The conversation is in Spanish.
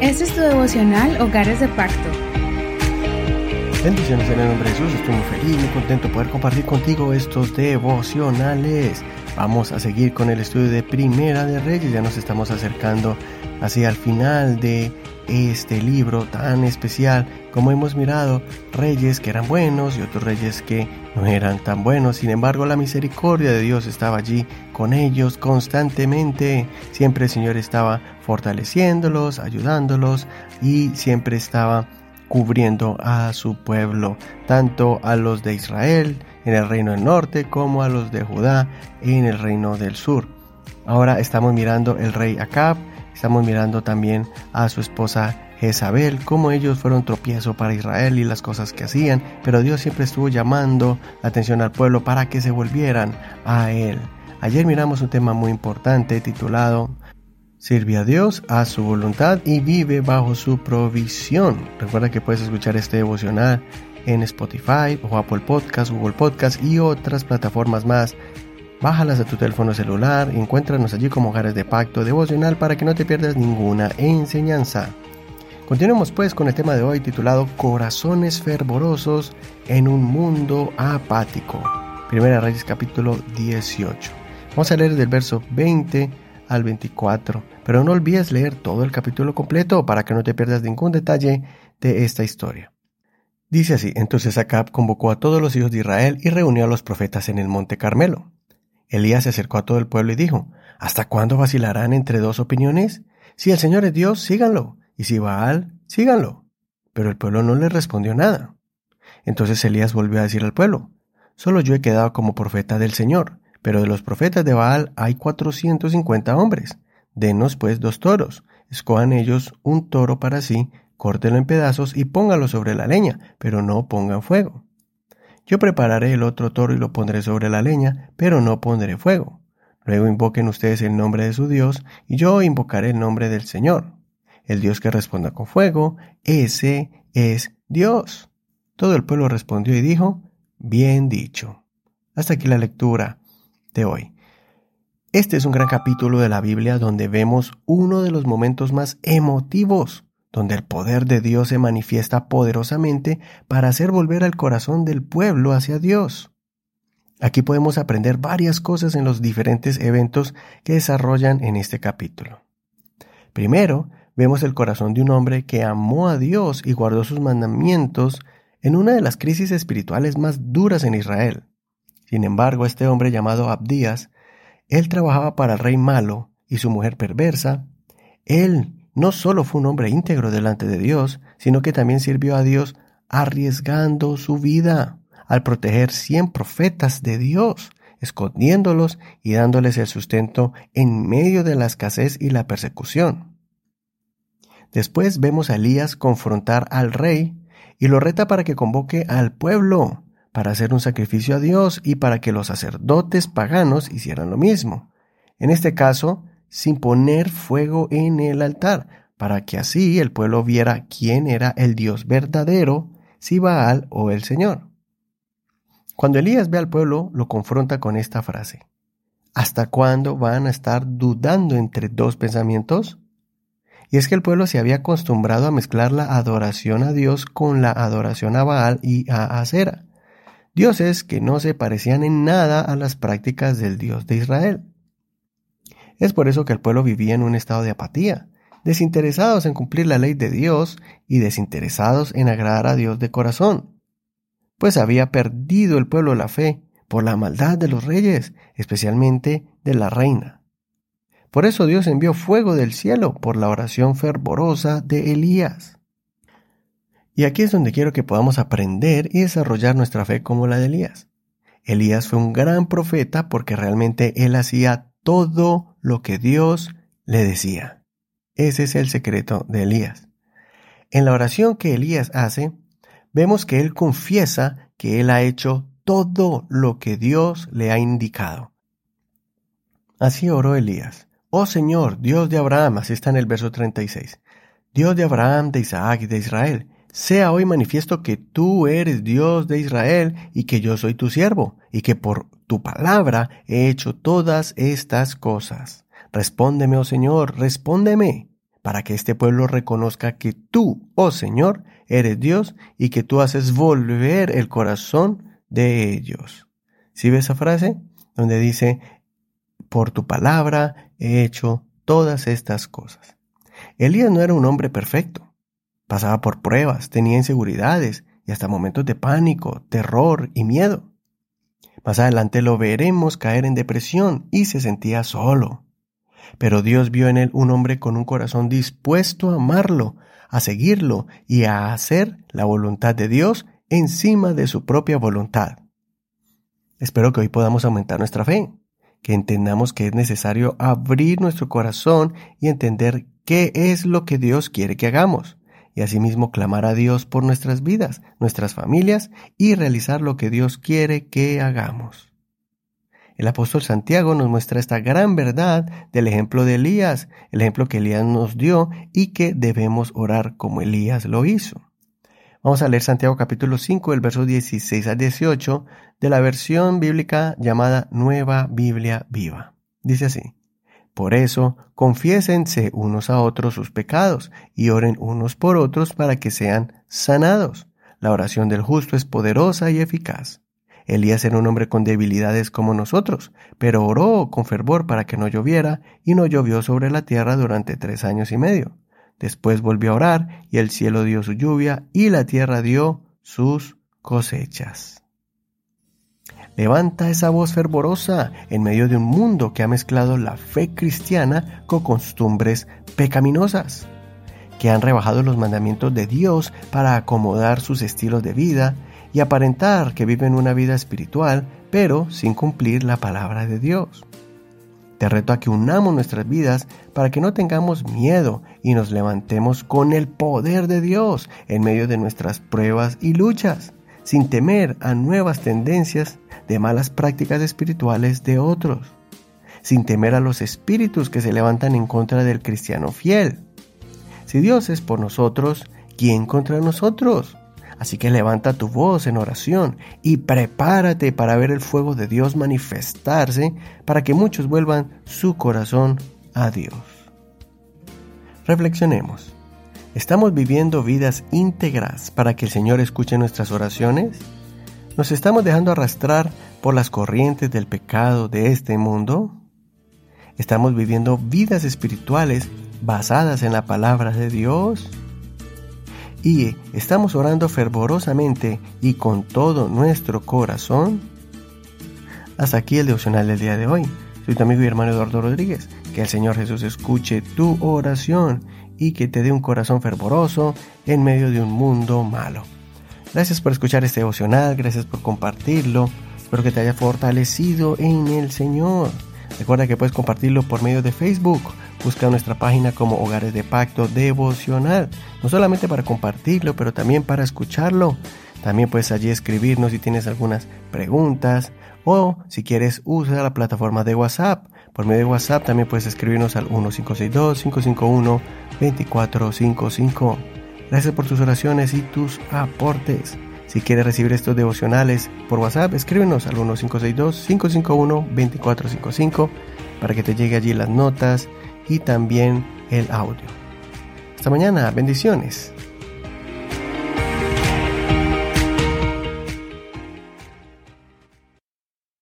Este es tu devocional Hogares de Pacto. Bendiciones en el nombre de Jesús, estoy muy feliz, muy contento de poder compartir contigo estos devocionales. Vamos a seguir con el estudio de Primera de Reyes, ya nos estamos acercando hacia el final de este libro tan especial. Como hemos mirado, reyes que eran buenos y otros reyes que no eran tan buenos. Sin embargo, la misericordia de Dios estaba allí con ellos constantemente. Siempre el Señor estaba fortaleciéndolos, ayudándolos y siempre estaba cubriendo a su pueblo, tanto a los de Israel en el reino del norte como a los de Judá en el reino del sur. Ahora estamos mirando el rey Acab, Estamos mirando también a su esposa Jezabel, cómo ellos fueron tropiezo para Israel y las cosas que hacían, pero Dios siempre estuvo llamando la atención al pueblo para que se volvieran a Él. Ayer miramos un tema muy importante titulado Sirve a Dios a su voluntad y vive bajo su provisión. Recuerda que puedes escuchar este devocional en Spotify o Apple Podcast, Google Podcast y otras plataformas más Bájalas a tu teléfono celular y encuéntranos allí como Hogares de Pacto Devocional para que no te pierdas ninguna enseñanza. Continuemos pues con el tema de hoy titulado Corazones fervorosos en un mundo apático. Primera Reyes capítulo 18. Vamos a leer del verso 20 al 24, pero no olvides leer todo el capítulo completo para que no te pierdas ningún detalle de esta historia. Dice así, entonces Acab convocó a todos los hijos de Israel y reunió a los profetas en el monte Carmelo. Elías se acercó a todo el pueblo y dijo, ¿Hasta cuándo vacilarán entre dos opiniones? Si el Señor es Dios, síganlo, y si Baal, síganlo. Pero el pueblo no le respondió nada. Entonces Elías volvió a decir al pueblo, Solo yo he quedado como profeta del Señor, pero de los profetas de Baal hay cuatrocientos cincuenta hombres. Denos pues dos toros, escojan ellos un toro para sí, córtelo en pedazos y póngalo sobre la leña, pero no pongan fuego. Yo prepararé el otro toro y lo pondré sobre la leña, pero no pondré fuego. Luego invoquen ustedes el nombre de su Dios, y yo invocaré el nombre del Señor. El Dios que responda con fuego, ese es Dios. Todo el pueblo respondió y dijo, bien dicho. Hasta aquí la lectura de hoy. Este es un gran capítulo de la Biblia donde vemos uno de los momentos más emotivos donde el poder de Dios se manifiesta poderosamente para hacer volver al corazón del pueblo hacia Dios. Aquí podemos aprender varias cosas en los diferentes eventos que desarrollan en este capítulo. Primero, vemos el corazón de un hombre que amó a Dios y guardó sus mandamientos en una de las crisis espirituales más duras en Israel. Sin embargo, este hombre llamado Abdías, él trabajaba para el rey malo y su mujer perversa, él no solo fue un hombre íntegro delante de Dios, sino que también sirvió a Dios arriesgando su vida al proteger cien profetas de Dios, escondiéndolos y dándoles el sustento en medio de la escasez y la persecución. Después vemos a Elías confrontar al rey y lo reta para que convoque al pueblo para hacer un sacrificio a Dios y para que los sacerdotes paganos hicieran lo mismo. En este caso, sin poner fuego en el altar, para que así el pueblo viera quién era el Dios verdadero, si Baal o el Señor. Cuando Elías ve al pueblo, lo confronta con esta frase. ¿Hasta cuándo van a estar dudando entre dos pensamientos? Y es que el pueblo se había acostumbrado a mezclar la adoración a Dios con la adoración a Baal y a Acera, dioses que no se parecían en nada a las prácticas del Dios de Israel. Es por eso que el pueblo vivía en un estado de apatía, desinteresados en cumplir la ley de Dios y desinteresados en agradar a Dios de corazón. Pues había perdido el pueblo la fe por la maldad de los reyes, especialmente de la reina. Por eso Dios envió fuego del cielo por la oración fervorosa de Elías. Y aquí es donde quiero que podamos aprender y desarrollar nuestra fe como la de Elías. Elías fue un gran profeta porque realmente él hacía todo lo que Dios le decía. Ese es el secreto de Elías. En la oración que Elías hace, vemos que él confiesa que él ha hecho todo lo que Dios le ha indicado. Así oró Elías. Oh Señor, Dios de Abraham, así está en el verso 36. Dios de Abraham, de Isaac y de Israel, sea hoy manifiesto que tú eres Dios de Israel y que yo soy tu siervo, y que por tu palabra he hecho todas estas cosas. Respóndeme, oh Señor, respóndeme, para que este pueblo reconozca que tú, oh Señor, eres Dios y que tú haces volver el corazón de ellos. ¿Sí ves esa frase? Donde dice, por tu palabra he hecho todas estas cosas. Elías no era un hombre perfecto. Pasaba por pruebas, tenía inseguridades y hasta momentos de pánico, terror y miedo. Más adelante lo veremos caer en depresión y se sentía solo. Pero Dios vio en él un hombre con un corazón dispuesto a amarlo, a seguirlo y a hacer la voluntad de Dios encima de su propia voluntad. Espero que hoy podamos aumentar nuestra fe, que entendamos que es necesario abrir nuestro corazón y entender qué es lo que Dios quiere que hagamos, y asimismo clamar a Dios por nuestras vidas, nuestras familias y realizar lo que Dios quiere que hagamos. El apóstol Santiago nos muestra esta gran verdad del ejemplo de Elías, el ejemplo que Elías nos dio y que debemos orar como Elías lo hizo. Vamos a leer Santiago capítulo 5, el verso 16 al 18 de la versión bíblica llamada Nueva Biblia Viva. Dice así, Por eso, confiésense unos a otros sus pecados y oren unos por otros para que sean sanados. La oración del justo es poderosa y eficaz. Elías era un hombre con debilidades como nosotros, pero oró con fervor para que no lloviera, y no llovió sobre la tierra durante tres años y medio. Después volvió a orar, y el cielo dio su lluvia, y la tierra dio sus cosechas. Levanta esa voz fervorosa en medio de un mundo que ha mezclado la fe cristiana con costumbres pecaminosas, que han rebajado los mandamientos de Dios para acomodar sus estilos de vida, y aparentar que viven una vida espiritual, pero sin cumplir la palabra de Dios. Te reto a que unamos nuestras vidas para que no tengamos miedo y nos levantemos con el poder de Dios en medio de nuestras pruebas y luchas, sin temer a nuevas tendencias de malas prácticas espirituales de otros, sin temer a los espíritus que se levantan en contra del cristiano fiel. Si Dios es por nosotros, ¿quién contra nosotros? Así que levanta tu voz en oración y prepárate para ver el fuego de Dios manifestarse para que muchos vuelvan su corazón a Dios. Reflexionemos. ¿Estamos viviendo vidas íntegras para que el Señor escuche nuestras oraciones? ¿Nos estamos dejando arrastrar por las corrientes del pecado de este mundo? ¿Estamos viviendo vidas espirituales basadas en la palabra de Dios? y estamos orando fervorosamente y con todo nuestro corazón. Hasta aquí el devocional del día de hoy. Soy tu amigo y hermano Eduardo Rodríguez. Que el Señor Jesús escuche tu oración y que te dé un corazón fervoroso en medio de un mundo malo. Gracias por escuchar este devocional, gracias por compartirlo. Espero que te haya fortalecido en el Señor. Recuerda que puedes compartirlo por medio de Facebook Busca nuestra página como Hogares de Pacto Devocional, no solamente para compartirlo, pero también para escucharlo. También puedes allí escribirnos si tienes algunas preguntas o si quieres usar la plataforma de WhatsApp. Por medio de WhatsApp también puedes escribirnos al 1562-551-2455. Gracias por tus oraciones y tus aportes. Si quieres recibir estos devocionales por WhatsApp, escríbenos al 1562-551-2455 para que te llegue allí las notas y también el audio. Hasta mañana, bendiciones.